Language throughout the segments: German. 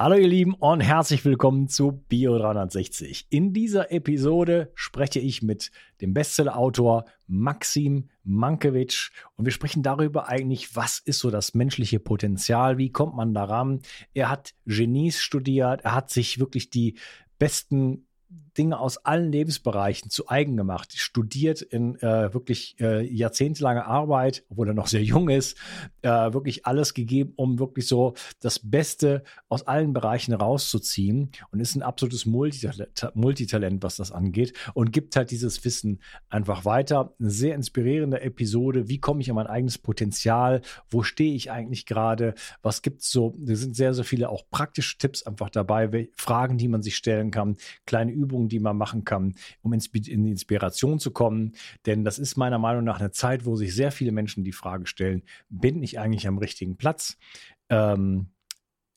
Hallo ihr Lieben und herzlich willkommen zu Bio 360. In dieser Episode spreche ich mit dem Bestsellerautor Maxim Mankiewicz und wir sprechen darüber eigentlich, was ist so das menschliche Potenzial, wie kommt man daran. Er hat Genies studiert, er hat sich wirklich die besten Dinge aus allen Lebensbereichen zu eigen gemacht, studiert in äh, wirklich äh, jahrzehntelange Arbeit, obwohl er noch sehr jung ist, äh, wirklich alles gegeben, um wirklich so das Beste aus allen Bereichen rauszuziehen und ist ein absolutes Multitalent, Multitalent, was das angeht und gibt halt dieses Wissen einfach weiter. Eine sehr inspirierende Episode. Wie komme ich an mein eigenes Potenzial? Wo stehe ich eigentlich gerade? Was gibt es so? Da sind sehr, sehr viele auch praktische Tipps einfach dabei, Fragen, die man sich stellen kann, kleine Übungen, die man machen kann, um in die Inspiration zu kommen. Denn das ist meiner Meinung nach eine Zeit, wo sich sehr viele Menschen die Frage stellen, bin ich eigentlich am richtigen Platz? Ähm,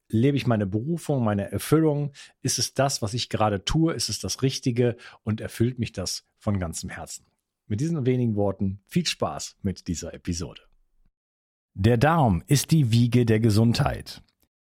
lebe ich meine Berufung, meine Erfüllung? Ist es das, was ich gerade tue? Ist es das Richtige? Und erfüllt mich das von ganzem Herzen? Mit diesen wenigen Worten viel Spaß mit dieser Episode. Der Darm ist die Wiege der Gesundheit.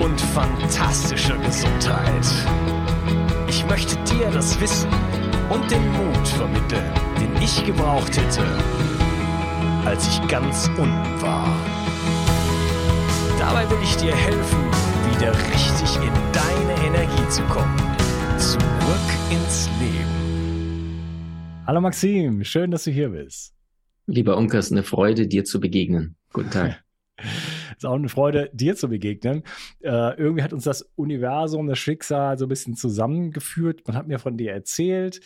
und fantastischer Gesundheit. Ich möchte dir das Wissen und den Mut vermitteln, den ich gebraucht hätte, als ich ganz unten war. Dabei will ich dir helfen, wieder richtig in deine Energie zu kommen. Zurück ins Leben. Hallo Maxim, schön, dass du hier bist. Lieber Unkas, eine Freude, dir zu begegnen. Guten Tag. ist auch eine Freude, dir zu begegnen. Äh, irgendwie hat uns das Universum, das Schicksal so ein bisschen zusammengeführt. Man hat mir von dir erzählt.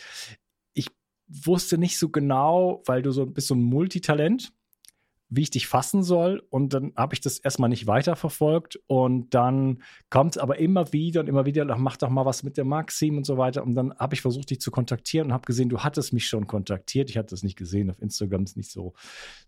Ich wusste nicht so genau, weil du so bist so ein Multitalent wie ich dich fassen soll. Und dann habe ich das erstmal nicht weiterverfolgt. Und dann kommt es aber immer wieder und immer wieder, mach doch mal was mit der Maxim und so weiter. Und dann habe ich versucht, dich zu kontaktieren und habe gesehen, du hattest mich schon kontaktiert. Ich hatte das nicht gesehen. Auf Instagram ist nicht so,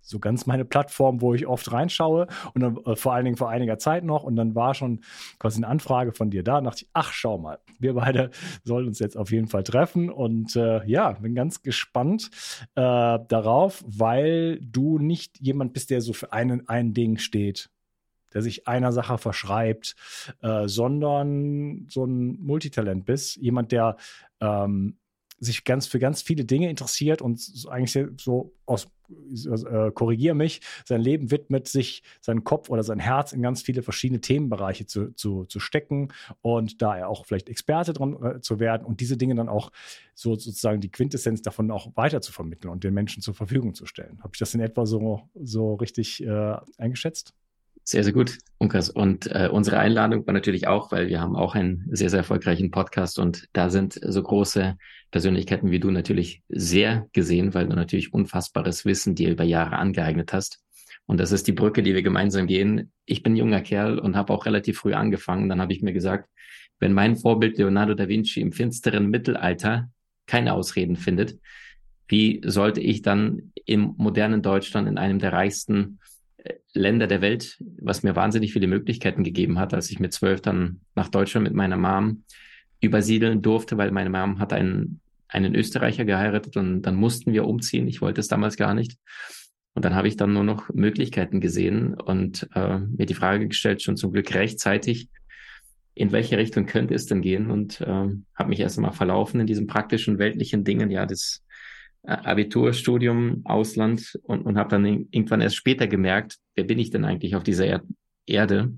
so ganz meine Plattform, wo ich oft reinschaue. Und dann äh, vor allen Dingen vor einiger Zeit noch. Und dann war schon quasi eine Anfrage von dir da. Und dachte ich, ach, schau mal, wir beide sollen uns jetzt auf jeden Fall treffen. Und äh, ja, bin ganz gespannt äh, darauf, weil du nicht jemand bist, der so für einen, ein Ding steht, der sich einer Sache verschreibt, äh, sondern so ein Multitalent bist, jemand, der ähm, sich ganz für ganz viele Dinge interessiert und eigentlich so aus äh, korrigiere mich, sein Leben widmet, sich sein Kopf oder sein Herz in ganz viele verschiedene Themenbereiche zu, zu, zu stecken und da er auch vielleicht Experte dran äh, zu werden und diese Dinge dann auch so sozusagen die Quintessenz davon auch weiter zu vermitteln und den Menschen zur Verfügung zu stellen. Habe ich das in etwa so, so richtig äh, eingeschätzt? Sehr, sehr gut, Unkas. Und äh, unsere Einladung war natürlich auch, weil wir haben auch einen sehr, sehr erfolgreichen Podcast und da sind so große Persönlichkeiten wie du natürlich sehr gesehen, weil du natürlich unfassbares Wissen dir über Jahre angeeignet hast. Und das ist die Brücke, die wir gemeinsam gehen. Ich bin junger Kerl und habe auch relativ früh angefangen. Dann habe ich mir gesagt, wenn mein Vorbild Leonardo da Vinci im finsteren Mittelalter keine Ausreden findet, wie sollte ich dann im modernen Deutschland in einem der reichsten Länder der Welt, was mir wahnsinnig viele Möglichkeiten gegeben hat, als ich mit zwölf dann nach Deutschland mit meiner Mom übersiedeln durfte, weil meine Mom hat einen, einen Österreicher geheiratet und dann mussten wir umziehen. Ich wollte es damals gar nicht. Und dann habe ich dann nur noch Möglichkeiten gesehen und äh, mir die Frage gestellt, schon zum Glück rechtzeitig, in welche Richtung könnte es denn gehen? Und äh, habe mich erst einmal verlaufen in diesen praktischen weltlichen Dingen, ja, das Abiturstudium, Ausland und, und habe dann irgendwann erst später gemerkt, wer bin ich denn eigentlich auf dieser er Erde?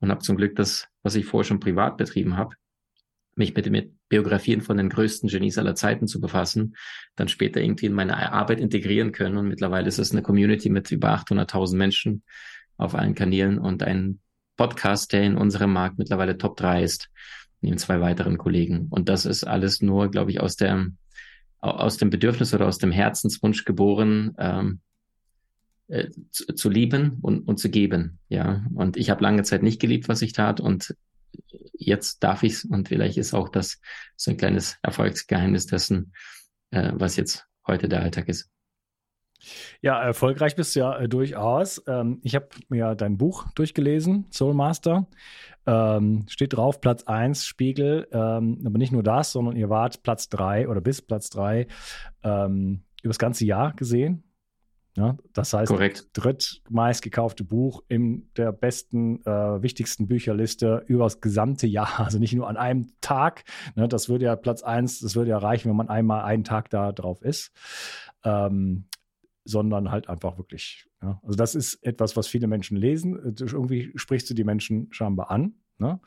Und habe zum Glück das, was ich vorher schon privat betrieben habe, mich mit, mit Biografien von den größten Genies aller Zeiten zu befassen, dann später irgendwie in meine Arbeit integrieren können. Und mittlerweile ist es eine Community mit über 800.000 Menschen auf allen Kanälen und ein Podcast, der in unserem Markt mittlerweile Top 3 ist, neben zwei weiteren Kollegen. Und das ist alles nur, glaube ich, aus der aus dem Bedürfnis oder aus dem Herzenswunsch geboren, ähm, äh, zu, zu, lieben und, und zu geben. Ja, und ich habe lange Zeit nicht geliebt, was ich tat und jetzt darf ich's und vielleicht ist auch das so ein kleines Erfolgsgeheimnis dessen, äh, was jetzt heute der Alltag ist. Ja, erfolgreich bist du ja äh, durchaus. Ähm, ich habe mir dein Buch durchgelesen, Soul Master. Ähm, steht drauf, Platz 1, Spiegel. Ähm, aber nicht nur das, sondern ihr wart Platz 3 oder bis Platz 3 ähm, über das ganze Jahr gesehen. Ja, das heißt, Korrekt. drittmeist gekaufte Buch in der besten, äh, wichtigsten Bücherliste über das gesamte Jahr. Also nicht nur an einem Tag. Ne, das würde ja Platz 1, das würde ja reichen, wenn man einmal einen Tag da drauf ist. Ähm, sondern halt einfach wirklich. Ja. Also das ist etwas, was viele Menschen lesen. Irgendwie sprichst du die Menschen scheinbar an. Ne?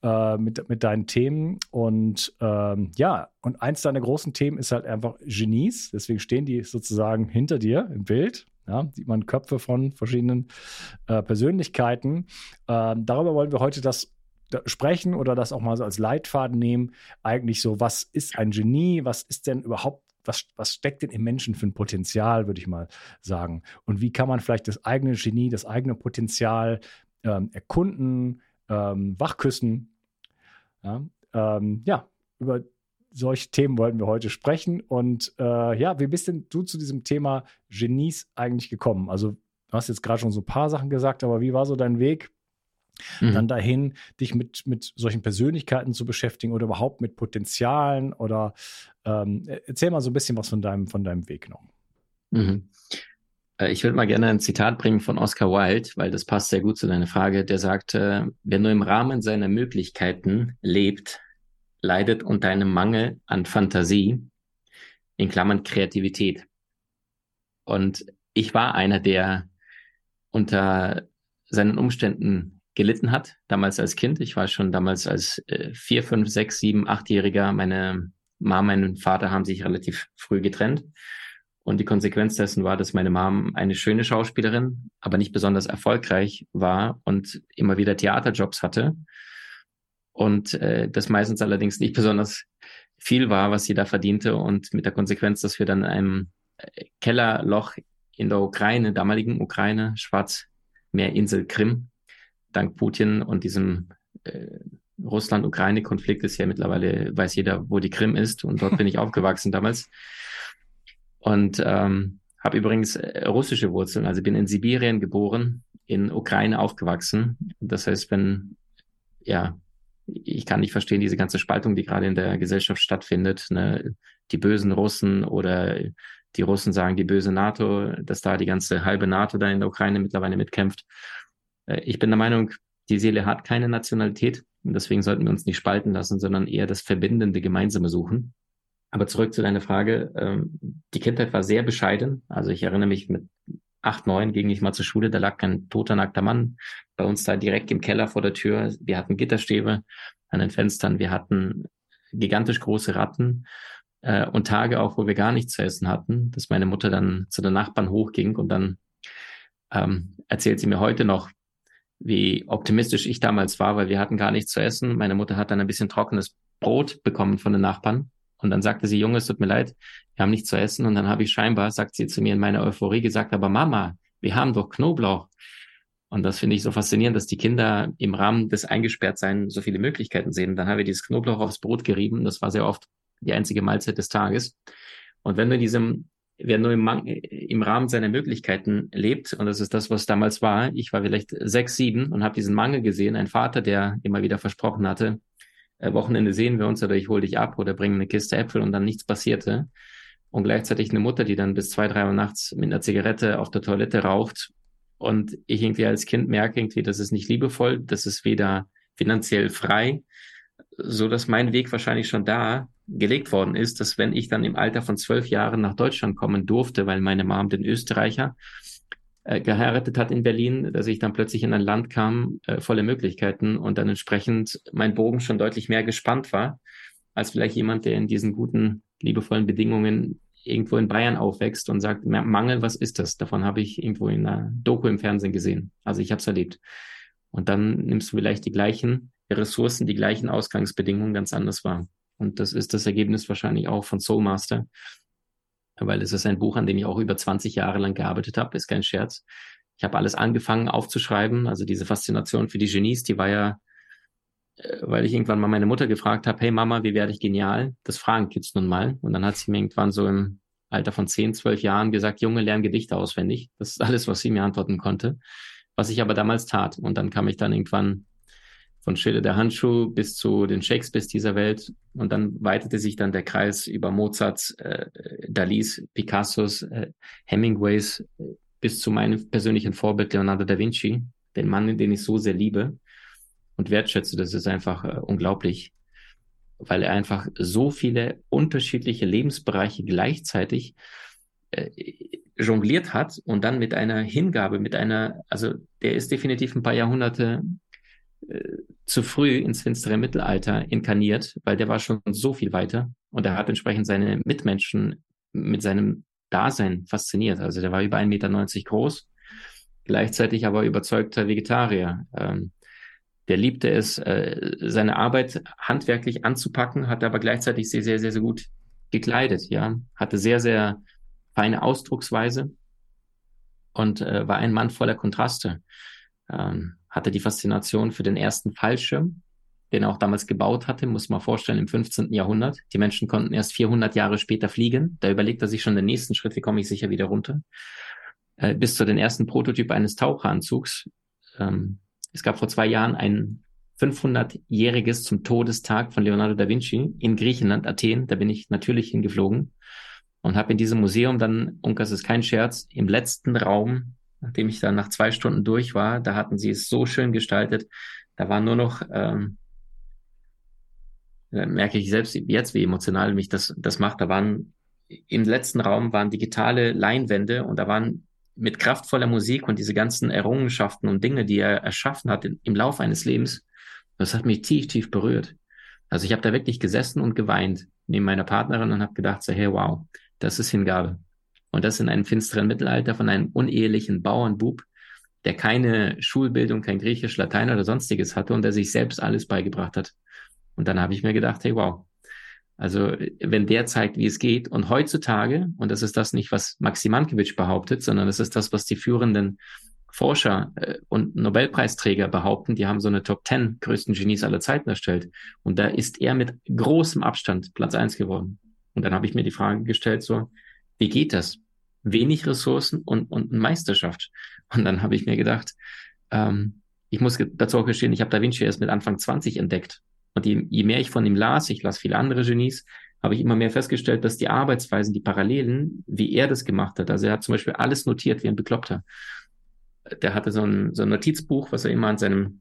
Äh, mit, mit deinen Themen. Und ähm, ja, und eins deiner großen Themen ist halt einfach Genies. Deswegen stehen die sozusagen hinter dir im Bild. Ja, sieht man Köpfe von verschiedenen äh, Persönlichkeiten. Ähm, darüber wollen wir heute das sprechen oder das auch mal so als Leitfaden nehmen. Eigentlich so, was ist ein Genie? Was ist denn überhaupt was, was steckt denn im Menschen für ein Potenzial, würde ich mal sagen. Und wie kann man vielleicht das eigene Genie, das eigene Potenzial ähm, erkunden, ähm, wachküssen? Ja, ähm, ja, über solche Themen wollten wir heute sprechen. Und äh, ja, wie bist denn du zu diesem Thema Genies eigentlich gekommen? Also, du hast jetzt gerade schon so ein paar Sachen gesagt, aber wie war so dein Weg? Mhm. Dann dahin, dich mit, mit solchen Persönlichkeiten zu beschäftigen oder überhaupt mit Potenzialen oder ähm, erzähl mal so ein bisschen was von deinem, von deinem Weg noch. Mhm. Äh, ich würde mal gerne ein Zitat bringen von Oscar Wilde, weil das passt sehr gut zu deiner Frage. Der sagt, äh, wer nur im Rahmen seiner Möglichkeiten lebt, leidet unter einem Mangel an Fantasie, in Klammern Kreativität. Und ich war einer, der unter seinen Umständen gelitten hat, damals als Kind. Ich war schon damals als äh, vier, fünf, sechs, sieben, achtjähriger. Meine Mama, mein Vater haben sich relativ früh getrennt. Und die Konsequenz dessen war, dass meine Mom eine schöne Schauspielerin, aber nicht besonders erfolgreich war und immer wieder Theaterjobs hatte. Und äh, das meistens allerdings nicht besonders viel war, was sie da verdiente. Und mit der Konsequenz, dass wir dann in einem äh, Kellerloch in der Ukraine, damaligen Ukraine, Schwarzmeerinsel Krim, dank Putin und diesem äh, Russland-Ukraine-Konflikt ist ja mittlerweile, weiß jeder, wo die Krim ist. Und dort bin ich aufgewachsen damals. Und ähm, habe übrigens äh, russische Wurzeln. Also bin in Sibirien geboren, in Ukraine aufgewachsen. Das heißt, wenn, ja, ich kann nicht verstehen, diese ganze Spaltung, die gerade in der Gesellschaft stattfindet. Ne? Die bösen Russen oder die Russen sagen die böse NATO, dass da die ganze halbe NATO da in der Ukraine mittlerweile mitkämpft. Äh, ich bin der Meinung, die Seele hat keine Nationalität und deswegen sollten wir uns nicht spalten lassen, sondern eher das verbindende Gemeinsame suchen. Aber zurück zu deiner Frage. Ähm, die Kindheit war sehr bescheiden. Also ich erinnere mich mit acht, neun ging ich mal zur Schule, da lag ein toter, nackter Mann bei uns da direkt im Keller vor der Tür. Wir hatten Gitterstäbe an den Fenstern, wir hatten gigantisch große Ratten äh, und Tage auch, wo wir gar nichts zu essen hatten, dass meine Mutter dann zu den Nachbarn hochging und dann ähm, erzählt sie mir heute noch, wie optimistisch ich damals war, weil wir hatten gar nichts zu essen. Meine Mutter hat dann ein bisschen trockenes Brot bekommen von den Nachbarn. Und dann sagte sie, Junge, es tut mir leid, wir haben nichts zu essen. Und dann habe ich scheinbar, sagt sie zu mir in meiner Euphorie gesagt, aber Mama, wir haben doch Knoblauch. Und das finde ich so faszinierend, dass die Kinder im Rahmen des Eingesperrtsein so viele Möglichkeiten sehen. Dann haben wir dieses Knoblauch aufs Brot gerieben. Das war sehr oft die einzige Mahlzeit des Tages. Und wenn du in diesem wer nur im, im, Rahmen seiner Möglichkeiten lebt, und das ist das, was damals war, ich war vielleicht sechs, sieben und habe diesen Mangel gesehen, ein Vater, der immer wieder versprochen hatte, äh, Wochenende sehen wir uns oder ich hole dich ab oder bringe eine Kiste Äpfel und dann nichts passierte. und gleichzeitig eine Mutter, die dann bis zwei, drei Uhr nachts mit einer Zigarette auf der Toilette raucht. Und ich irgendwie als Kind merke irgendwie, das ist nicht liebevoll, das ist weder finanziell frei, so dass mein Weg wahrscheinlich schon da gelegt worden ist, dass wenn ich dann im Alter von zwölf Jahren nach Deutschland kommen durfte, weil meine Mom den Österreicher äh, geheiratet hat in Berlin, dass ich dann plötzlich in ein Land kam, äh, volle Möglichkeiten und dann entsprechend mein Bogen schon deutlich mehr gespannt war, als vielleicht jemand, der in diesen guten, liebevollen Bedingungen irgendwo in Bayern aufwächst und sagt, Mangel, was ist das? Davon habe ich irgendwo in einer Doku im Fernsehen gesehen. Also ich habe es erlebt. Und dann nimmst du vielleicht die gleichen Ressourcen, die gleichen Ausgangsbedingungen ganz anders wahr. Und das ist das Ergebnis wahrscheinlich auch von Soulmaster, weil es ist ein Buch, an dem ich auch über 20 Jahre lang gearbeitet habe, ist kein Scherz. Ich habe alles angefangen aufzuschreiben, also diese Faszination für die Genies, die war ja, äh, weil ich irgendwann mal meine Mutter gefragt habe, hey Mama, wie werde ich genial? Das fragen Kids nun mal. Und dann hat sie mir irgendwann so im Alter von 10, 12 Jahren gesagt, Junge, lern Gedichte auswendig. Das ist alles, was sie mir antworten konnte. Was ich aber damals tat. Und dann kam ich dann irgendwann von Schiller der Handschuh bis zu den Shakespeares dieser Welt. Und dann weitete sich dann der Kreis über Mozarts, äh, Dalis, Picassos, äh, Hemingways äh, bis zu meinem persönlichen Vorbild Leonardo da Vinci, den Mann, den ich so sehr liebe und wertschätze. Das ist einfach äh, unglaublich, weil er einfach so viele unterschiedliche Lebensbereiche gleichzeitig äh, jongliert hat und dann mit einer Hingabe, mit einer, also der ist definitiv ein paar Jahrhunderte zu früh ins finstere Mittelalter inkarniert, weil der war schon so viel weiter und er hat entsprechend seine Mitmenschen mit seinem Dasein fasziniert. Also der war über 1,90 Meter groß, gleichzeitig aber überzeugter Vegetarier. Ähm, der liebte es, äh, seine Arbeit handwerklich anzupacken, hat aber gleichzeitig sehr, sehr, sehr, sehr gut gekleidet, ja, hatte sehr, sehr feine Ausdrucksweise und äh, war ein Mann voller Kontraste. Ähm, hatte die Faszination für den ersten Fallschirm, den er auch damals gebaut hatte, muss man vorstellen, im 15. Jahrhundert. Die Menschen konnten erst 400 Jahre später fliegen. Da überlegt er sich schon den nächsten Schritt, wie komme ich sicher wieder runter. Äh, bis zu den ersten Prototyp eines Taucheranzugs. Ähm, es gab vor zwei Jahren ein 500-jähriges zum Todestag von Leonardo da Vinci in Griechenland, Athen. Da bin ich natürlich hingeflogen und habe in diesem Museum dann, und das ist kein Scherz, im letzten Raum nachdem ich dann nach zwei Stunden durch war, da hatten sie es so schön gestaltet. Da war nur noch, ähm, merke ich selbst jetzt, wie emotional mich das, das macht. Da waren im letzten Raum waren digitale Leinwände und da waren mit kraftvoller Musik und diese ganzen Errungenschaften und Dinge, die er erschaffen hat im Laufe eines Lebens, das hat mich tief, tief berührt. Also ich habe da wirklich gesessen und geweint neben meiner Partnerin und habe gedacht, so, hey, wow, das ist Hingabe. Und das in einem finsteren Mittelalter von einem unehelichen Bauernbub, der keine Schulbildung, kein Griechisch, Latein oder sonstiges hatte und der sich selbst alles beigebracht hat. Und dann habe ich mir gedacht, hey, wow. Also, wenn der zeigt, wie es geht, und heutzutage, und das ist das nicht, was Maxim Mankiewicz behauptet, sondern das ist das, was die führenden Forscher äh, und Nobelpreisträger behaupten, die haben so eine Top 10 größten Genies aller Zeiten erstellt. Und da ist er mit großem Abstand Platz eins geworden. Und dann habe ich mir die Frage gestellt, so, wie geht das? Wenig Ressourcen und, und Meisterschaft. Und dann habe ich mir gedacht, ähm, ich muss dazu auch gestehen, ich habe Da Vinci erst mit Anfang 20 entdeckt. Und je, je mehr ich von ihm las, ich las viele andere Genies, habe ich immer mehr festgestellt, dass die Arbeitsweisen, die Parallelen, wie er das gemacht hat, also er hat zum Beispiel alles notiert wie ein Bekloppter. Der hatte so ein, so ein Notizbuch, was er immer an seinem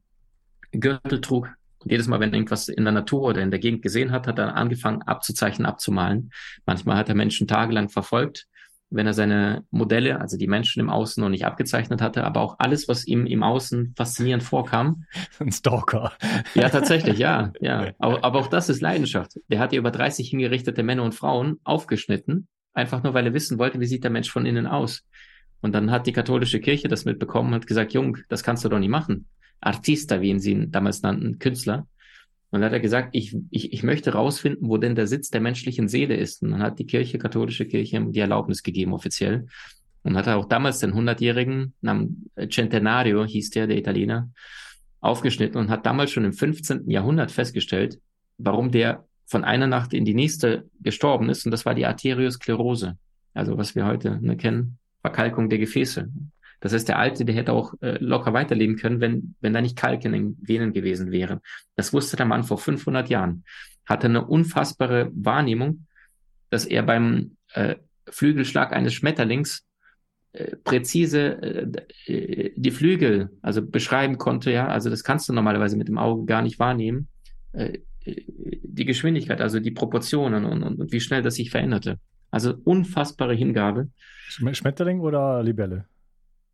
Gürtel trug. Und jedes Mal, wenn er irgendwas in der Natur oder in der Gegend gesehen hat, hat er angefangen abzuzeichnen, abzumalen. Manchmal hat er Menschen tagelang verfolgt, wenn er seine Modelle, also die Menschen im Außen noch nicht abgezeichnet hatte, aber auch alles, was ihm im Außen faszinierend vorkam. Ein Stalker. Ja, tatsächlich, ja, ja. Aber, aber auch das ist Leidenschaft. Der hat ja über 30 hingerichtete Männer und Frauen aufgeschnitten, einfach nur, weil er wissen wollte, wie sieht der Mensch von innen aus. Und dann hat die katholische Kirche das mitbekommen und gesagt, Jung, das kannst du doch nicht machen. Artista, wie ihn sie damals nannten, Künstler. Und dann hat er gesagt, ich, ich, ich möchte rausfinden, wo denn der Sitz der menschlichen Seele ist. Und dann hat die Kirche, katholische Kirche, die Erlaubnis gegeben, offiziell. Und hat er auch damals den 100-jährigen, Namen Centenario hieß der, der Italiener, aufgeschnitten und hat damals schon im 15. Jahrhundert festgestellt, warum der von einer Nacht in die nächste gestorben ist. Und das war die Arteriosklerose. Also was wir heute ne, kennen, Verkalkung der Gefäße. Das heißt, der Alte, der hätte auch äh, locker weiterleben können, wenn, wenn da nicht Kalk in den Venen gewesen wäre. Das wusste der Mann vor 500 Jahren. Hatte eine unfassbare Wahrnehmung, dass er beim äh, Flügelschlag eines Schmetterlings äh, präzise äh, äh, die Flügel also beschreiben konnte, ja, also das kannst du normalerweise mit dem Auge gar nicht wahrnehmen. Die Geschwindigkeit, also die Proportionen und, und, und wie schnell das sich veränderte. Also unfassbare Hingabe. Schmetterling oder Libelle?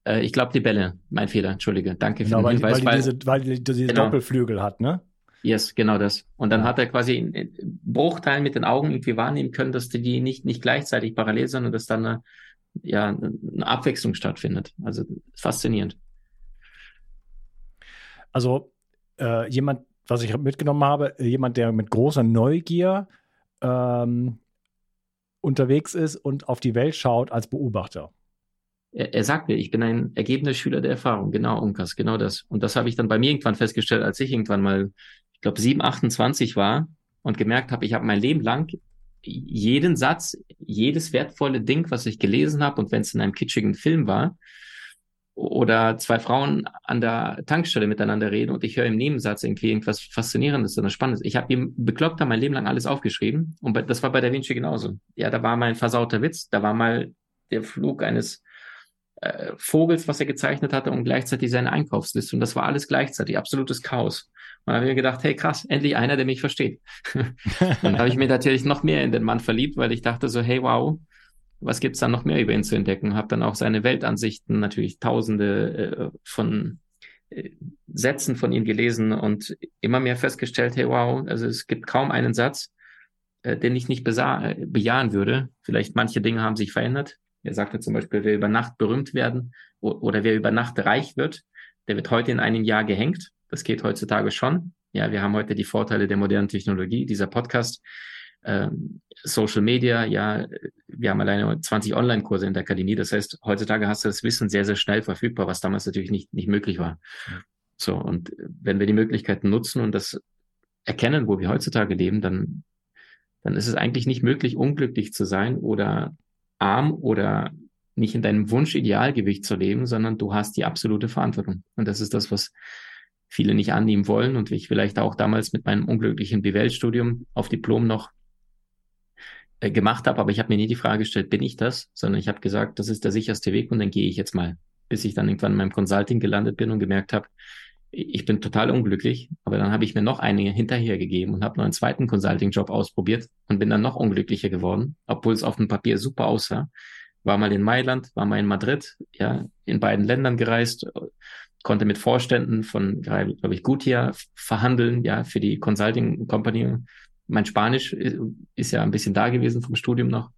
Äh, ich glaube Libelle, mein Fehler, entschuldige. Danke genau, für den weil, Hinweis. Weil, diese, weil die, diese genau. Doppelflügel hat, ne? Yes, genau das. Und dann hat er quasi in Bruchteilen mit den Augen irgendwie wahrnehmen können, dass die nicht, nicht gleichzeitig parallel, sondern dass dann eine, ja, eine Abwechslung stattfindet. Also faszinierend. Also äh, jemand, was ich mitgenommen habe, jemand, der mit großer Neugier ähm, unterwegs ist und auf die Welt schaut als Beobachter. Er, er sagte, ich bin ein ergebener Schüler der Erfahrung, genau, Unkas, genau das. Und das habe ich dann bei mir irgendwann festgestellt, als ich irgendwann mal, ich glaube, 7, 28 war und gemerkt habe, ich habe mein Leben lang jeden Satz, jedes wertvolle Ding, was ich gelesen habe, und wenn es in einem kitschigen Film war, oder zwei Frauen an der Tankstelle miteinander reden und ich höre im Nebensatz irgendwie irgendwas Faszinierendes oder Spannendes. Ich habe ihm bekloppt mein Leben lang alles aufgeschrieben und das war bei Da Vinci genauso. Ja, da war mal ein versauter Witz, da war mal der Flug eines äh, Vogels, was er gezeichnet hatte und gleichzeitig seine Einkaufsliste und das war alles gleichzeitig, absolutes Chaos. Und dann habe ich mir gedacht, hey krass, endlich einer, der mich versteht. dann habe ich mir natürlich noch mehr in den Mann verliebt, weil ich dachte so, hey wow, was gibt's dann noch mehr über ihn zu entdecken? Habe dann auch seine Weltansichten, natürlich tausende äh, von äh, Sätzen von ihm gelesen und immer mehr festgestellt, hey wow, also es gibt kaum einen Satz, äh, den ich nicht äh, bejahen würde. Vielleicht manche Dinge haben sich verändert. Er sagte zum Beispiel, wer über Nacht berühmt werden oder wer über Nacht reich wird, der wird heute in einem Jahr gehängt. Das geht heutzutage schon. Ja, wir haben heute die Vorteile der modernen Technologie. Dieser Podcast ähm, Social Media, ja, wir haben alleine 20 Online-Kurse in der Akademie. Das heißt, heutzutage hast du das Wissen sehr, sehr schnell verfügbar, was damals natürlich nicht, nicht möglich war. So, und wenn wir die Möglichkeiten nutzen und das erkennen, wo wir heutzutage leben, dann, dann ist es eigentlich nicht möglich, unglücklich zu sein oder arm oder nicht in deinem Wunsch-Idealgewicht zu leben, sondern du hast die absolute Verantwortung. Und das ist das, was viele nicht annehmen wollen und ich vielleicht auch damals mit meinem unglücklichen BWL-Studium auf Diplom noch äh, gemacht habe, aber ich habe mir nie die Frage gestellt, bin ich das, sondern ich habe gesagt, das ist der sicherste Weg und dann gehe ich jetzt mal, bis ich dann irgendwann in meinem Consulting gelandet bin und gemerkt habe, ich bin total unglücklich, aber dann habe ich mir noch einige hinterhergegeben und habe noch einen zweiten Consulting-Job ausprobiert und bin dann noch unglücklicher geworden, obwohl es auf dem Papier super aussah. War mal in Mailand, war mal in Madrid, ja, in beiden Ländern gereist, konnte mit Vorständen von, glaube ich, Gutia verhandeln, ja, für die Consulting Company mein Spanisch ist ja ein bisschen da gewesen vom Studium noch.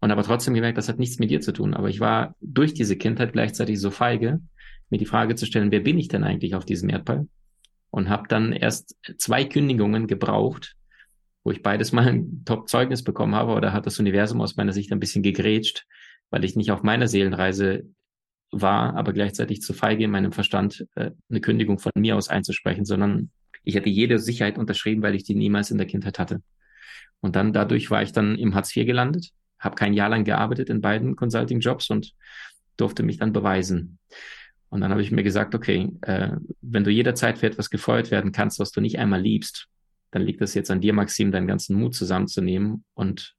Und aber trotzdem gemerkt, das hat nichts mit dir zu tun. Aber ich war durch diese Kindheit gleichzeitig so feige, mir die Frage zu stellen, wer bin ich denn eigentlich auf diesem Erdball? Und habe dann erst zwei Kündigungen gebraucht, wo ich beides mal ein Top-Zeugnis bekommen habe, oder hat das Universum aus meiner Sicht ein bisschen gegrätscht, weil ich nicht auf meiner Seelenreise war, aber gleichzeitig zu feige in meinem Verstand, äh, eine Kündigung von mir aus einzusprechen, sondern ich hätte jede Sicherheit unterschrieben, weil ich die niemals in der Kindheit hatte. Und dann dadurch war ich dann im Hartz IV gelandet, habe kein Jahr lang gearbeitet in beiden Consulting-Jobs und durfte mich dann beweisen. Und dann habe ich mir gesagt, okay, äh, wenn du jederzeit für etwas gefeuert werden kannst, was du nicht einmal liebst, dann liegt es jetzt an dir, Maxim, deinen ganzen Mut zusammenzunehmen und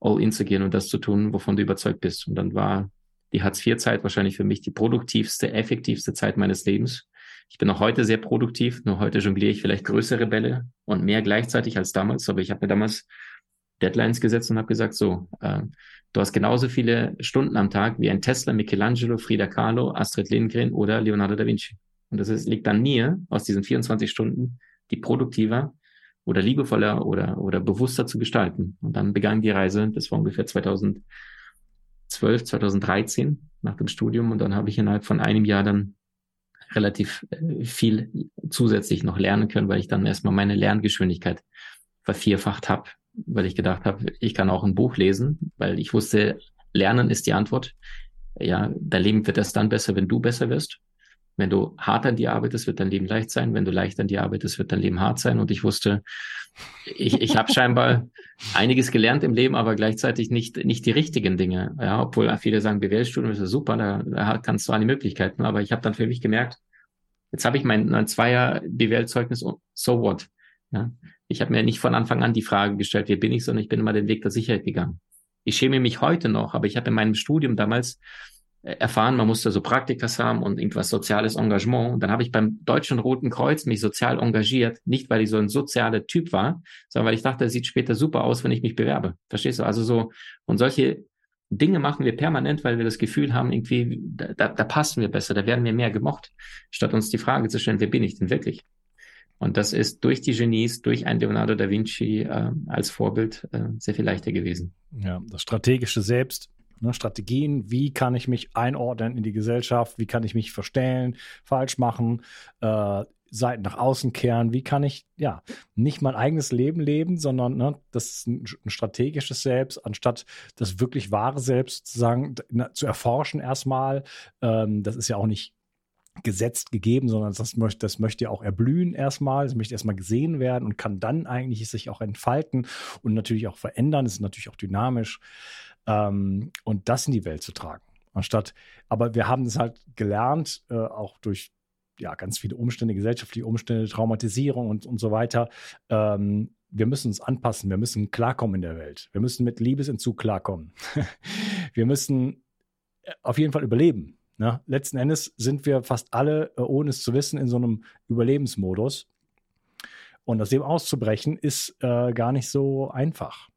all in zu gehen und das zu tun, wovon du überzeugt bist. Und dann war die Hartz-IV-Zeit wahrscheinlich für mich die produktivste, effektivste Zeit meines Lebens. Ich bin auch heute sehr produktiv, nur heute jongliere ich vielleicht größere Bälle und mehr gleichzeitig als damals. Aber ich habe mir damals Deadlines gesetzt und habe gesagt, so, äh, du hast genauso viele Stunden am Tag wie ein Tesla, Michelangelo, Frida Kahlo, Astrid Lindgren oder Leonardo da Vinci. Und das ist, liegt an mir, aus diesen 24 Stunden, die produktiver oder liebevoller oder, oder bewusster zu gestalten. Und dann begann die Reise, das war ungefähr 2012, 2013 nach dem Studium. Und dann habe ich innerhalb von einem Jahr dann relativ äh, viel zusätzlich noch lernen können, weil ich dann erstmal meine Lerngeschwindigkeit vervierfacht habe, weil ich gedacht habe, ich kann auch ein Buch lesen, weil ich wusste, Lernen ist die Antwort. Ja, dein Leben wird erst dann besser, wenn du besser wirst. Wenn du hart an dir arbeitest, wird dein Leben leicht sein. Wenn du leicht an dir arbeitest, wird dein Leben hart sein. Und ich wusste, ich, ich habe scheinbar einiges gelernt im Leben, aber gleichzeitig nicht, nicht die richtigen Dinge. Ja, obwohl viele sagen, BWL-Studium ist ja super, da, da kannst du die Möglichkeiten. Aber ich habe dann für mich gemerkt, jetzt habe ich mein, mein Zweier BWL-Zeugnis, so what? Ja, ich habe mir nicht von Anfang an die Frage gestellt, wer bin ich, sondern ich bin immer den Weg der Sicherheit gegangen. Ich schäme mich heute noch, aber ich habe in meinem Studium damals äh, erfahren, man musste so Praktikas haben und irgendwas soziales Engagement. Und dann habe ich beim Deutschen Roten Kreuz mich sozial engagiert, nicht weil ich so ein sozialer Typ war, sondern weil ich dachte, es sieht später super aus, wenn ich mich bewerbe. Verstehst du? Also so, und solche Dinge machen wir permanent, weil wir das Gefühl haben, irgendwie, da, da passen wir besser, da werden wir mehr gemocht, statt uns die Frage zu stellen, wer bin ich denn wirklich? Und das ist durch die Genies, durch ein Leonardo da Vinci äh, als Vorbild äh, sehr viel leichter gewesen. Ja, das strategische Selbst Ne, Strategien, wie kann ich mich einordnen in die Gesellschaft, wie kann ich mich verstellen, falsch machen, äh, Seiten nach außen kehren, wie kann ich ja nicht mein eigenes Leben leben, sondern ne, das ein, ein, strategisches Selbst, anstatt das wirklich wahre Selbst sozusagen zu erforschen erstmal. Ähm, das ist ja auch nicht gesetzt gegeben, sondern das möchte, das möchte ja auch erblühen erstmal, es möchte erstmal gesehen werden und kann dann eigentlich sich auch entfalten und natürlich auch verändern. Es ist natürlich auch dynamisch ähm, und das in die Welt zu tragen. Anstatt, aber wir haben es halt gelernt, äh, auch durch ja, ganz viele Umstände, gesellschaftliche Umstände, Traumatisierung und, und so weiter. Ähm, wir müssen uns anpassen, wir müssen klarkommen in der Welt. Wir müssen mit Liebesentzug klarkommen. wir müssen äh, auf jeden Fall überleben. Ne? Letzten Endes sind wir fast alle, äh, ohne es zu wissen, in so einem Überlebensmodus. Und aus dem auszubrechen, ist äh, gar nicht so einfach.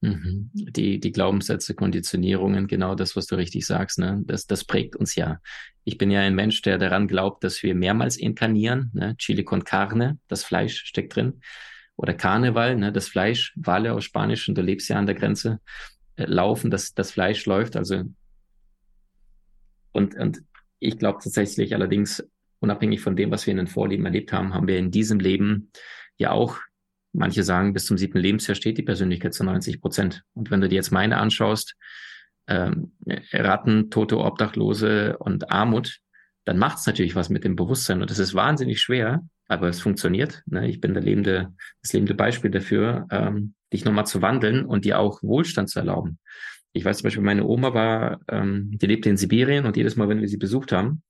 Mhm. Die, die Glaubenssätze, Konditionierungen, genau das, was du richtig sagst, ne? das, das prägt uns ja. Ich bin ja ein Mensch, der daran glaubt, dass wir mehrmals inkarnieren. Ne? Chile con carne, das Fleisch steckt drin. Oder Karneval, ne? das Fleisch, Wale aus Spanisch, und du lebst ja an der Grenze, äh, laufen, das, das Fleisch läuft. Also und, und ich glaube tatsächlich allerdings, unabhängig von dem, was wir in den Vorleben erlebt haben, haben wir in diesem Leben ja auch Manche sagen, bis zum siebten Lebensjahr steht die Persönlichkeit zu 90 Prozent. Und wenn du dir jetzt meine anschaust, ähm, Ratten, Tote, Obdachlose und Armut, dann macht es natürlich was mit dem Bewusstsein. Und das ist wahnsinnig schwer, aber es funktioniert. Ne? Ich bin der lebende, das lebende Beispiel dafür, ähm, dich nochmal zu wandeln und dir auch Wohlstand zu erlauben. Ich weiß zum Beispiel, meine Oma war, ähm, die lebte in Sibirien und jedes Mal, wenn wir sie besucht haben,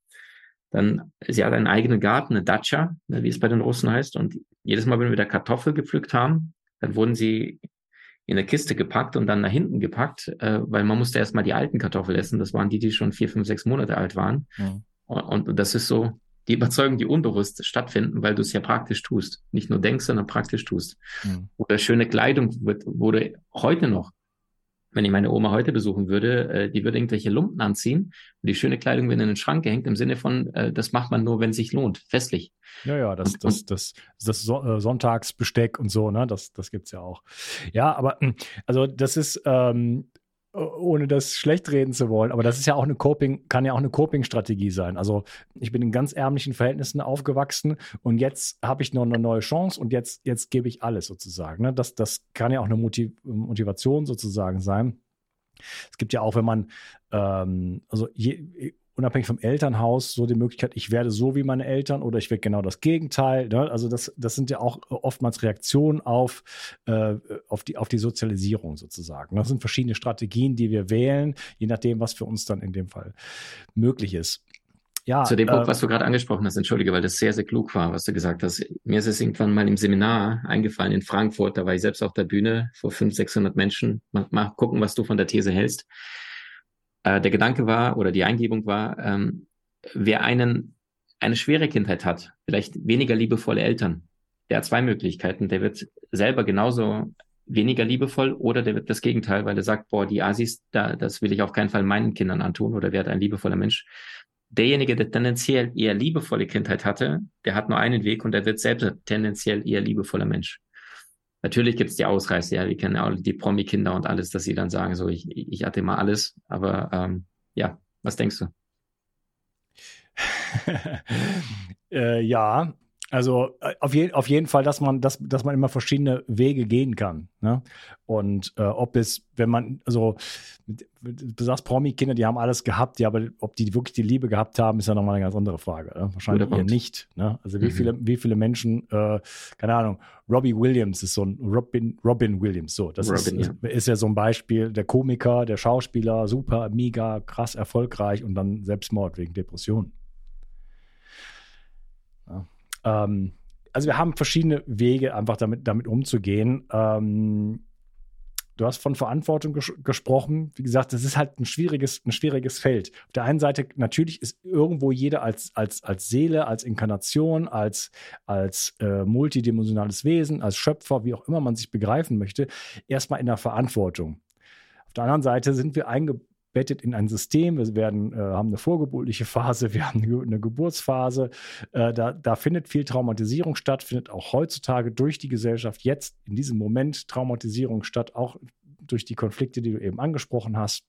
dann, sie hat einen eigenen Garten, eine Datscha, ne, wie es bei den Russen heißt. Und jedes Mal, wenn wir da Kartoffel gepflückt haben, dann wurden sie in eine Kiste gepackt und dann nach hinten gepackt, äh, weil man musste erstmal die alten Kartoffeln essen. Das waren die, die schon vier, fünf, sechs Monate alt waren. Mhm. Und, und, das ist so die Überzeugung, die unbewusst stattfinden, weil du es ja praktisch tust. Nicht nur denkst, sondern praktisch tust. Mhm. Oder schöne Kleidung wird, wurde heute noch wenn ich meine Oma heute besuchen würde, äh, die würde irgendwelche Lumpen anziehen und die schöne Kleidung wird in den Schrank gehängt, im Sinne von, äh, das macht man nur, wenn es sich lohnt, festlich. Ja, ja, das, und, das, das, das, das äh, Sonntagsbesteck und so, ne, das, das gibt's ja auch. Ja, aber hm, also das ist, ähm, ohne das schlecht reden zu wollen, aber das ist ja auch eine Coping, kann ja auch eine Coping-Strategie sein. Also ich bin in ganz ärmlichen Verhältnissen aufgewachsen und jetzt habe ich noch eine neue Chance und jetzt, jetzt gebe ich alles sozusagen. Ne? Das, das kann ja auch eine Motiv Motivation sozusagen sein. Es gibt ja auch, wenn man, ähm, also je, unabhängig vom Elternhaus so die Möglichkeit, ich werde so wie meine Eltern oder ich werde genau das Gegenteil. Ne? Also das, das sind ja auch oftmals Reaktionen auf, äh, auf, die, auf die Sozialisierung sozusagen. Das sind verschiedene Strategien, die wir wählen, je nachdem, was für uns dann in dem Fall möglich ist. Ja, Zu dem Punkt, äh, was du gerade angesprochen hast, entschuldige, weil das sehr, sehr klug war, was du gesagt hast. Mir ist es irgendwann mal im Seminar eingefallen in Frankfurt, da war ich selbst auf der Bühne vor 500, 600 Menschen. Mal, mal gucken, was du von der These hältst. Äh, der Gedanke war oder die Eingebung war, ähm, wer einen, eine schwere Kindheit hat, vielleicht weniger liebevolle Eltern, der hat zwei Möglichkeiten. Der wird selber genauso weniger liebevoll oder der wird das Gegenteil, weil er sagt, boah, die Asis, da, das will ich auf keinen Fall meinen Kindern antun oder wer hat ein liebevoller Mensch. Derjenige, der tendenziell eher liebevolle Kindheit hatte, der hat nur einen Weg und der wird selbst tendenziell eher liebevoller Mensch. Natürlich gibt es die Ausreißer, ja, wir kennen ja auch die Promi-Kinder und alles, dass sie dann sagen, so, ich, ich hatte mal alles, aber ähm, ja, was denkst du? äh, ja, also äh, auf, je, auf jeden Fall, dass man, dass, dass man immer verschiedene Wege gehen kann. Ne? Und äh, ob es, wenn man, also du sagst Promi-Kinder, die haben alles gehabt, ja, aber ob die wirklich die Liebe gehabt haben, ist ja nochmal eine ganz andere Frage. Ne? Wahrscheinlich eher nicht. Ne? Also wie mhm. viele, wie viele Menschen, äh, keine Ahnung, Robbie Williams ist so ein Robin, Robin Williams, so, das Robin, ist, ja. ist ja so ein Beispiel, der Komiker, der Schauspieler, super, mega, krass erfolgreich und dann Selbstmord wegen Depressionen. Ähm, also wir haben verschiedene Wege, einfach damit, damit umzugehen. Ähm, Du hast von Verantwortung ges gesprochen. Wie gesagt, das ist halt ein schwieriges, ein schwieriges Feld. Auf der einen Seite, natürlich ist irgendwo jeder als, als, als Seele, als Inkarnation, als, als äh, multidimensionales Wesen, als Schöpfer, wie auch immer man sich begreifen möchte, erstmal in der Verantwortung. Auf der anderen Seite sind wir eingebaut bettet in ein System. Wir werden, äh, haben eine vorgeburtliche Phase, wir haben eine Geburtsphase. Äh, da, da findet viel Traumatisierung statt, findet auch heutzutage durch die Gesellschaft jetzt in diesem Moment Traumatisierung statt, auch durch die Konflikte, die du eben angesprochen hast.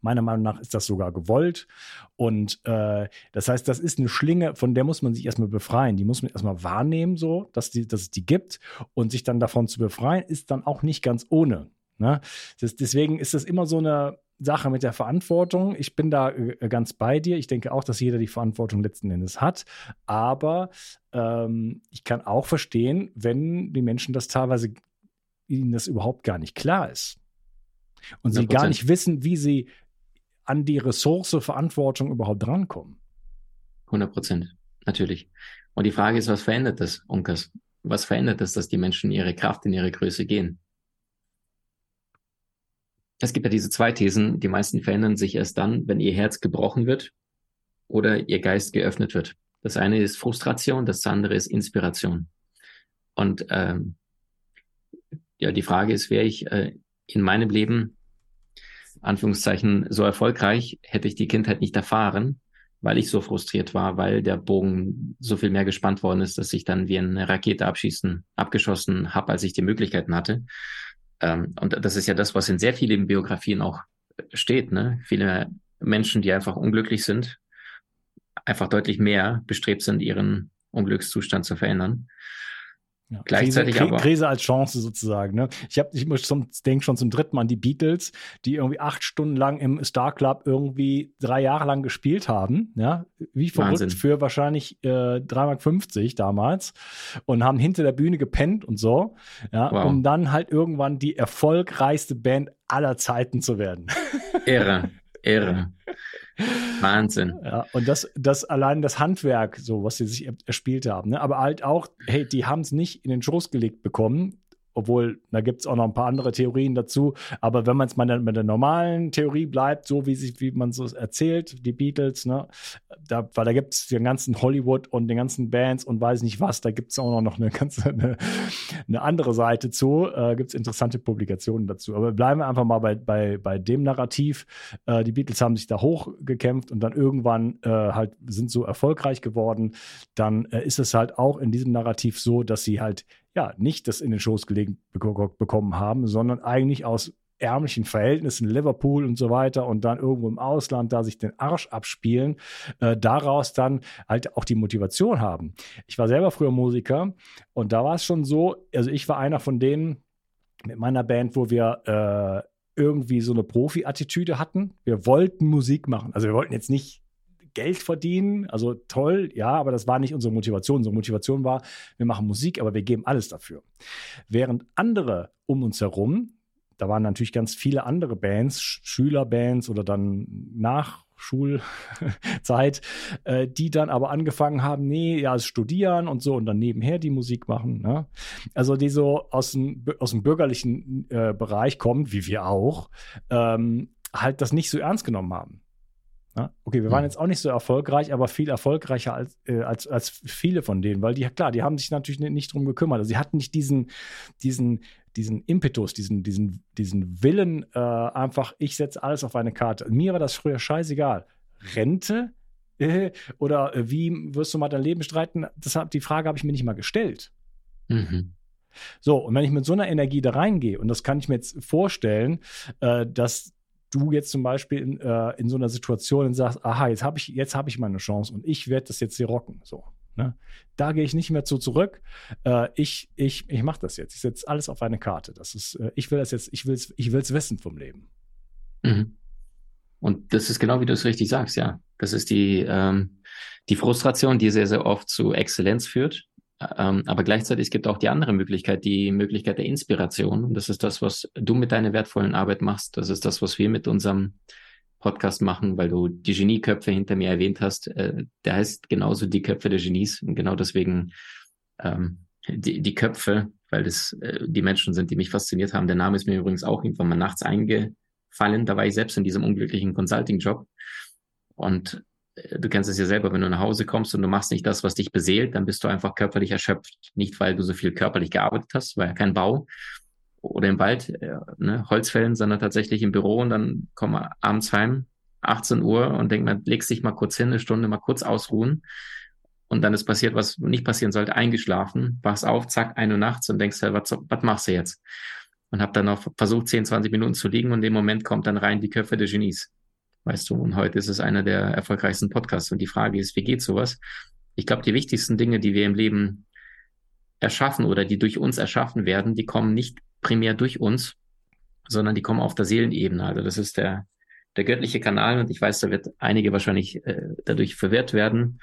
Meiner Meinung nach ist das sogar gewollt. Und äh, das heißt, das ist eine Schlinge, von der muss man sich erstmal befreien. Die muss man erstmal wahrnehmen, so, dass, die, dass es die gibt. Und sich dann davon zu befreien, ist dann auch nicht ganz ohne. Ne? Das, deswegen ist das immer so eine, Sache mit der Verantwortung. Ich bin da äh, ganz bei dir. Ich denke auch, dass jeder die Verantwortung letzten Endes hat. Aber ähm, ich kann auch verstehen, wenn die Menschen das teilweise ihnen das überhaupt gar nicht klar ist. Und 100%. sie gar nicht wissen, wie sie an die Ressource Verantwortung überhaupt drankommen. 100 Prozent, natürlich. Und die Frage ist, was verändert das, Unkas? Was verändert das, dass die Menschen ihre Kraft in ihre Größe gehen? Es gibt ja diese zwei Thesen, die meisten verändern sich erst dann, wenn ihr Herz gebrochen wird oder ihr Geist geöffnet wird. Das eine ist Frustration, das andere ist Inspiration. Und ähm, ja, die Frage ist, wäre ich äh, in meinem Leben, Anführungszeichen, so erfolgreich, hätte ich die Kindheit nicht erfahren, weil ich so frustriert war, weil der Bogen so viel mehr gespannt worden ist, dass ich dann wie eine Rakete abschießen, abgeschossen habe, als ich die Möglichkeiten hatte. Ähm, und das ist ja das, was in sehr vielen Biografien auch steht. Ne? Viele Menschen, die einfach unglücklich sind, einfach deutlich mehr bestrebt sind, ihren Unglückszustand zu verändern. Ja, Gleichzeitig Krise, aber. Krise als Chance sozusagen. Ne? Ich, hab, ich denke schon zum dritten Mal an die Beatles, die irgendwie acht Stunden lang im Star Club irgendwie drei Jahre lang gespielt haben. Ja? Wie verrückt Wahnsinn. für wahrscheinlich äh, 3,50 Mark damals und haben hinter der Bühne gepennt und so, ja? Wow. um dann halt irgendwann die erfolgreichste Band aller Zeiten zu werden. Ehre, Ehre. Wahnsinn. Ja, und das, das allein das Handwerk, so was sie sich erspielt haben, ne? aber halt auch, hey, die haben es nicht in den Schoß gelegt bekommen, obwohl, da gibt es auch noch ein paar andere Theorien dazu. Aber wenn man es mal mit der normalen Theorie bleibt, so wie, sich, wie man so erzählt, die Beatles, ne, da, weil da gibt es den ganzen Hollywood und den ganzen Bands und weiß nicht was, da gibt es auch noch eine ganze eine, eine andere Seite zu. Äh, gibt es interessante Publikationen dazu. Aber bleiben wir einfach mal bei, bei, bei dem Narrativ. Äh, die Beatles haben sich da hochgekämpft und dann irgendwann äh, halt sind so erfolgreich geworden. Dann äh, ist es halt auch in diesem Narrativ so, dass sie halt ja, nicht das in den Schoß gelegt bekommen haben, sondern eigentlich aus ärmlichen Verhältnissen, Liverpool und so weiter und dann irgendwo im Ausland da sich den Arsch abspielen, äh, daraus dann halt auch die Motivation haben. Ich war selber früher Musiker und da war es schon so, also ich war einer von denen mit meiner Band, wo wir äh, irgendwie so eine Profi-Attitüde hatten. Wir wollten Musik machen. Also wir wollten jetzt nicht Geld verdienen. Also toll, ja, aber das war nicht unsere Motivation. Unsere Motivation war, wir machen Musik, aber wir geben alles dafür. Während andere um uns herum, da waren natürlich ganz viele andere Bands, Schülerbands oder dann nach Schulzeit, äh, die dann aber angefangen haben, nee, ja, studieren und so und dann nebenher die Musik machen. Ne? Also die so aus dem, aus dem bürgerlichen äh, Bereich kommen, wie wir auch, ähm, halt das nicht so ernst genommen haben. Ja, okay, wir waren jetzt auch nicht so erfolgreich, aber viel erfolgreicher als, äh, als, als viele von denen, weil die, klar, die haben sich natürlich nicht, nicht drum gekümmert. Also sie hatten nicht diesen, diesen, diesen Impetus, diesen, diesen, diesen Willen, äh, einfach, ich setze alles auf eine Karte. Mir war das früher scheißegal. Rente äh, oder äh, wie wirst du mal dein Leben streiten? Das, die Frage habe ich mir nicht mal gestellt. Mhm. So, und wenn ich mit so einer Energie da reingehe, und das kann ich mir jetzt vorstellen, äh, dass du jetzt zum Beispiel in, äh, in so einer Situation sagst, aha, jetzt habe ich, jetzt habe ich meine Chance und ich werde das jetzt hier rocken. So. Ne? Da gehe ich nicht mehr zu zurück. Äh, ich ich, ich mache das jetzt. Ich setze alles auf eine Karte. Das ist, äh, ich will das jetzt, ich will es ich will's wissen vom Leben. Mhm. Und das ist genau wie du es richtig sagst, ja. Das ist die, ähm, die Frustration, die sehr, sehr oft zu Exzellenz führt. Ähm, aber gleichzeitig gibt es auch die andere Möglichkeit, die Möglichkeit der Inspiration. Und das ist das, was du mit deiner wertvollen Arbeit machst. Das ist das, was wir mit unserem Podcast machen, weil du die Genieköpfe hinter mir erwähnt hast. Äh, der heißt genauso die Köpfe der Genies. Und genau deswegen ähm, die, die Köpfe weil das äh, die Menschen sind, die mich fasziniert haben. Der Name ist mir übrigens auch irgendwann mal nachts eingefallen. Da war ich selbst in diesem unglücklichen Consulting-Job. Und du kennst es ja selber, wenn du nach Hause kommst und du machst nicht das, was dich beseelt, dann bist du einfach körperlich erschöpft. Nicht, weil du so viel körperlich gearbeitet hast, war ja kein Bau oder im Wald, äh, ne, Holzfällen, sondern tatsächlich im Büro und dann komm abends heim, 18 Uhr und denk mal, legst dich mal kurz hin, eine Stunde mal kurz ausruhen. Und dann ist passiert, was nicht passieren sollte, eingeschlafen, wachst auf, zack, eine Uhr nachts und denkst, was, was machst du jetzt? Und hab dann noch versucht, 10, 20 Minuten zu liegen und in dem Moment kommt dann rein die Köpfe der Genies. Weißt du, und heute ist es einer der erfolgreichsten Podcasts. Und die Frage ist, wie geht sowas? Ich glaube, die wichtigsten Dinge, die wir im Leben erschaffen oder die durch uns erschaffen werden, die kommen nicht primär durch uns, sondern die kommen auf der Seelenebene. Also das ist der, der göttliche Kanal und ich weiß, da wird einige wahrscheinlich äh, dadurch verwirrt werden.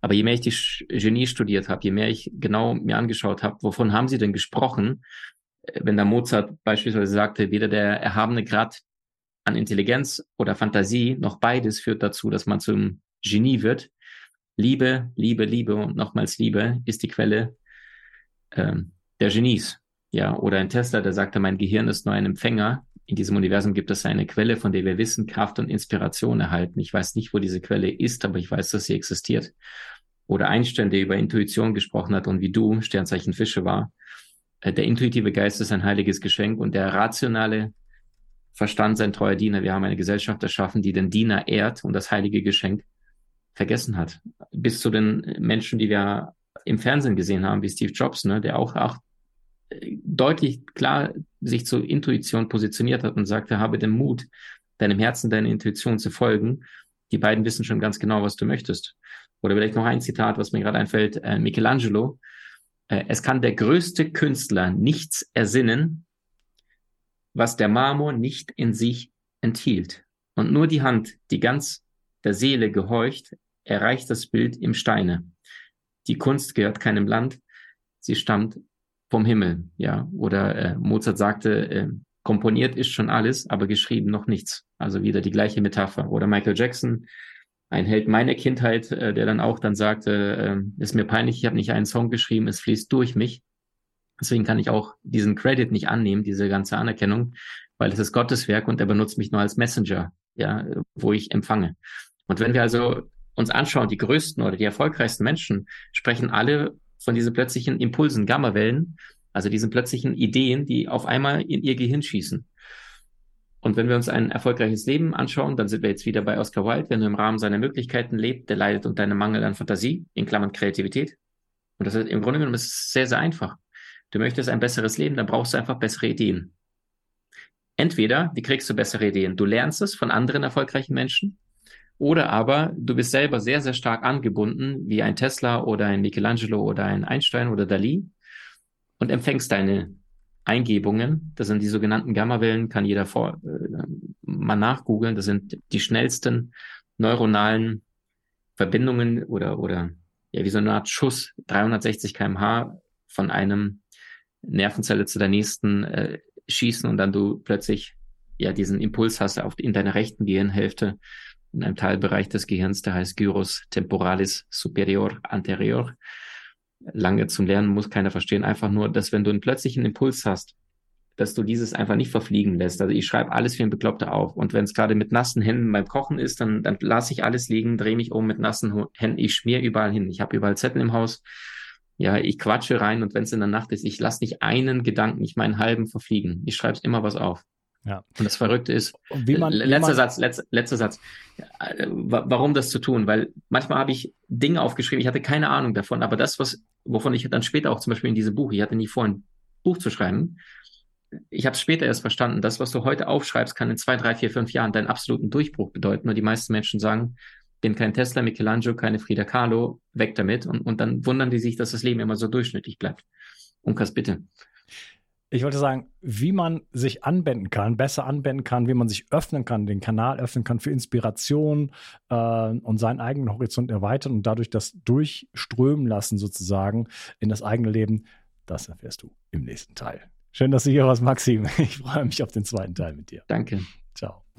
Aber je mehr ich die Genie studiert habe, je mehr ich genau mir angeschaut habe, wovon haben sie denn gesprochen, äh, wenn der Mozart beispielsweise sagte, weder der erhabene Grad an Intelligenz oder Fantasie, noch beides führt dazu, dass man zum Genie wird. Liebe, Liebe, Liebe und nochmals Liebe ist die Quelle ähm, der Genies. Ja, oder ein Tesla, der sagte, mein Gehirn ist nur ein Empfänger. In diesem Universum gibt es eine Quelle, von der wir Wissen, Kraft und Inspiration erhalten. Ich weiß nicht, wo diese Quelle ist, aber ich weiß, dass sie existiert. Oder Einstein, der über Intuition gesprochen hat und wie du, Sternzeichen Fische war. Äh, der intuitive Geist ist ein heiliges Geschenk und der rationale Verstand sein treuer Diener. Wir haben eine Gesellschaft erschaffen, die den Diener ehrt und das heilige Geschenk vergessen hat. Bis zu den Menschen, die wir im Fernsehen gesehen haben, wie Steve Jobs, ne, der auch, auch deutlich klar sich zur Intuition positioniert hat und sagte, habe den Mut, deinem Herzen, deiner Intuition zu folgen. Die beiden wissen schon ganz genau, was du möchtest. Oder vielleicht noch ein Zitat, was mir gerade einfällt, äh, Michelangelo. Äh, es kann der größte Künstler nichts ersinnen, was der Marmor nicht in sich enthielt. Und nur die Hand, die ganz der Seele gehorcht, erreicht das Bild im Steine. Die Kunst gehört keinem Land, sie stammt vom Himmel, ja. Oder äh, Mozart sagte, äh, komponiert ist schon alles, aber geschrieben noch nichts. Also wieder die gleiche Metapher. Oder Michael Jackson, ein Held meiner Kindheit, äh, der dann auch dann sagte, äh, ist mir peinlich, ich habe nicht einen Song geschrieben, es fließt durch mich. Deswegen kann ich auch diesen Credit nicht annehmen, diese ganze Anerkennung, weil es ist Gottes Werk und er benutzt mich nur als Messenger, ja, wo ich empfange. Und wenn wir also uns anschauen, die größten oder die erfolgreichsten Menschen sprechen alle von diesen plötzlichen Impulsen, Gammawellen, also diesen plötzlichen Ideen, die auf einmal in ihr Gehirn schießen. Und wenn wir uns ein erfolgreiches Leben anschauen, dann sind wir jetzt wieder bei Oscar Wilde, wenn du im Rahmen seiner Möglichkeiten lebt, der leidet unter einem Mangel an Fantasie, in Klammern Kreativität. Und das ist im Grunde genommen ist sehr, sehr einfach. Du möchtest ein besseres Leben, dann brauchst du einfach bessere Ideen. Entweder, wie kriegst du bessere Ideen? Du lernst es von anderen erfolgreichen Menschen, oder aber du bist selber sehr, sehr stark angebunden, wie ein Tesla oder ein Michelangelo oder ein Einstein oder Dali, und empfängst deine Eingebungen. Das sind die sogenannten Gammawellen, kann jeder vor, äh, mal nachgoogeln. Das sind die schnellsten neuronalen Verbindungen oder, oder ja, wie so eine Art Schuss, 360 kmh von einem Nervenzelle zu der nächsten äh, schießen und dann du plötzlich ja diesen Impuls hast auf in deiner rechten Gehirnhälfte in einem Teilbereich des Gehirns, der heißt Gyrus temporalis superior anterior. Lange zum Lernen muss keiner verstehen, einfach nur, dass wenn du einen plötzlichen Impuls hast, dass du dieses einfach nicht verfliegen lässt. Also ich schreibe alles wie ein Bekloppter auf. Und wenn es gerade mit nassen Händen beim Kochen ist, dann, dann lasse ich alles liegen, drehe mich um mit nassen Händen. Ich schmier überall hin. Ich habe überall Zettel im Haus ja, ich quatsche rein und wenn es in der Nacht ist, ich lasse nicht einen Gedanken, nicht meinen halben verfliegen. Ich schreibe immer was auf. Ja. Und das Verrückte ist, wie man, letzter wie man, Satz, letzter, letzter Satz, äh, warum das zu tun? Weil manchmal habe ich Dinge aufgeschrieben, ich hatte keine Ahnung davon, aber das, was, wovon ich dann später auch zum Beispiel in diesem Buch, ich hatte nie vor, ein Buch zu schreiben, ich habe es später erst verstanden, das, was du heute aufschreibst, kann in zwei, drei, vier, fünf Jahren deinen absoluten Durchbruch bedeuten. Nur die meisten Menschen sagen, bin kein Tesla, Michelangelo, keine Frida Kahlo, weg damit. Und, und dann wundern die sich, dass das Leben immer so durchschnittlich bleibt. Unkas, bitte. Ich wollte sagen, wie man sich anwenden kann, besser anwenden kann, wie man sich öffnen kann, den Kanal öffnen kann für Inspiration äh, und seinen eigenen Horizont erweitern und dadurch das durchströmen lassen sozusagen in das eigene Leben, das erfährst du im nächsten Teil. Schön, dass du hier warst, Maxim. Ich freue mich auf den zweiten Teil mit dir. Danke. Ciao.